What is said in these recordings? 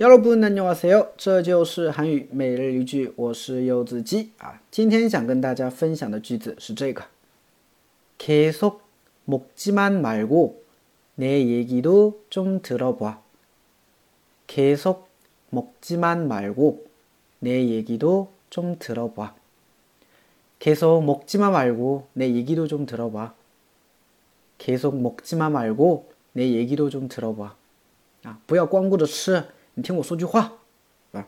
여러분 안녕하세요. 这就是韩语每日一句我是柚子鸡啊今天想跟大家分享的句子是这个계속 먹지만 말고 내 얘기도 좀 들어봐. 계속 먹지만 말고 내 얘기도 좀 들어봐. 계속 먹지만 말고 내 얘기도 좀 들어봐. 계속 먹지만 말고 내 얘기도 좀 들어봐. 아, 不要光顾着吃 你听我说句话，啊，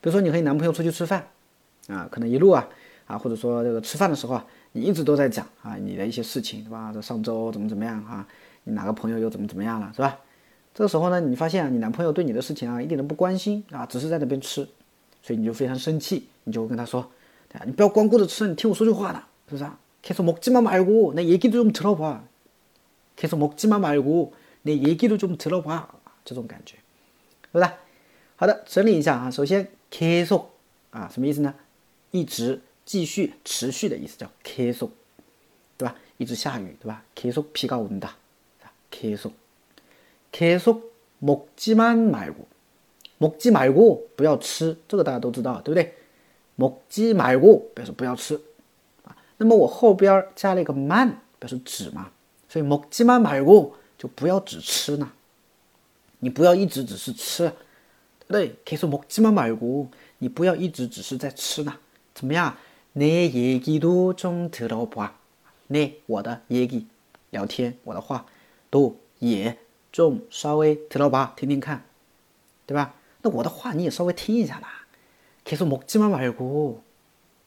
比如说你和你男朋友出去吃饭，啊，可能一路啊，啊，或者说这个吃饭的时候啊，你一直都在讲啊你的一些事情，对吧？这上周怎么怎么样啊？你哪个朋友又怎么怎么样了，是吧？这个时候呢，你发现你男朋友对你的事情啊一点都不关心啊，只是在那边吃，所以你就非常生气，你就会跟他说，对你不要光顾着吃，你听我说句话的，是不是啊？계속먹지만말고내얘기도좀들어 봐， 계속먹지만말고내얘기도좀들어 봐， 这种感觉。 对不对？好的，整理一下啊。首先，k so 啊，什么意思呢？一直、继续、持续的意思叫 k so，对吧？一直下雨，对吧？k so 비가온 다， k so k so 먹지만말 고， 먹지말 고， 不要吃，这个大家都知道，对不对？먹지말 고， 表示不要吃啊。那么我后边加了一个만表示只嘛，所以먹지만말 고， 就不要只吃呢。 你不要一直只是吃，对不对？可以说먹지만말 고， 你不要一直只是在吃呢。怎么样？내얘기도좀들어 봐。 내我的얘기聊天，我的话都也좀稍微들어 봐， 听听看，对吧？那我的话你也稍微听一下啦。계속먹지만말 고，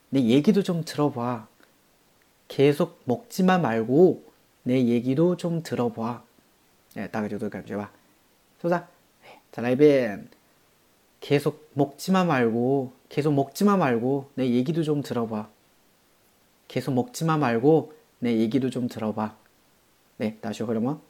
내얘기도좀들어 봐。 계속먹지만말 고， 내얘기도좀들어 봐。 哎，大概就这个感觉吧。 소자 자 라이벤. 계속 먹지만 말고 계속 먹지만 말고 내 얘기도 좀 들어봐. 계속 먹지만 말고 내 얘기도 좀 들어봐. 네 다시 그러면.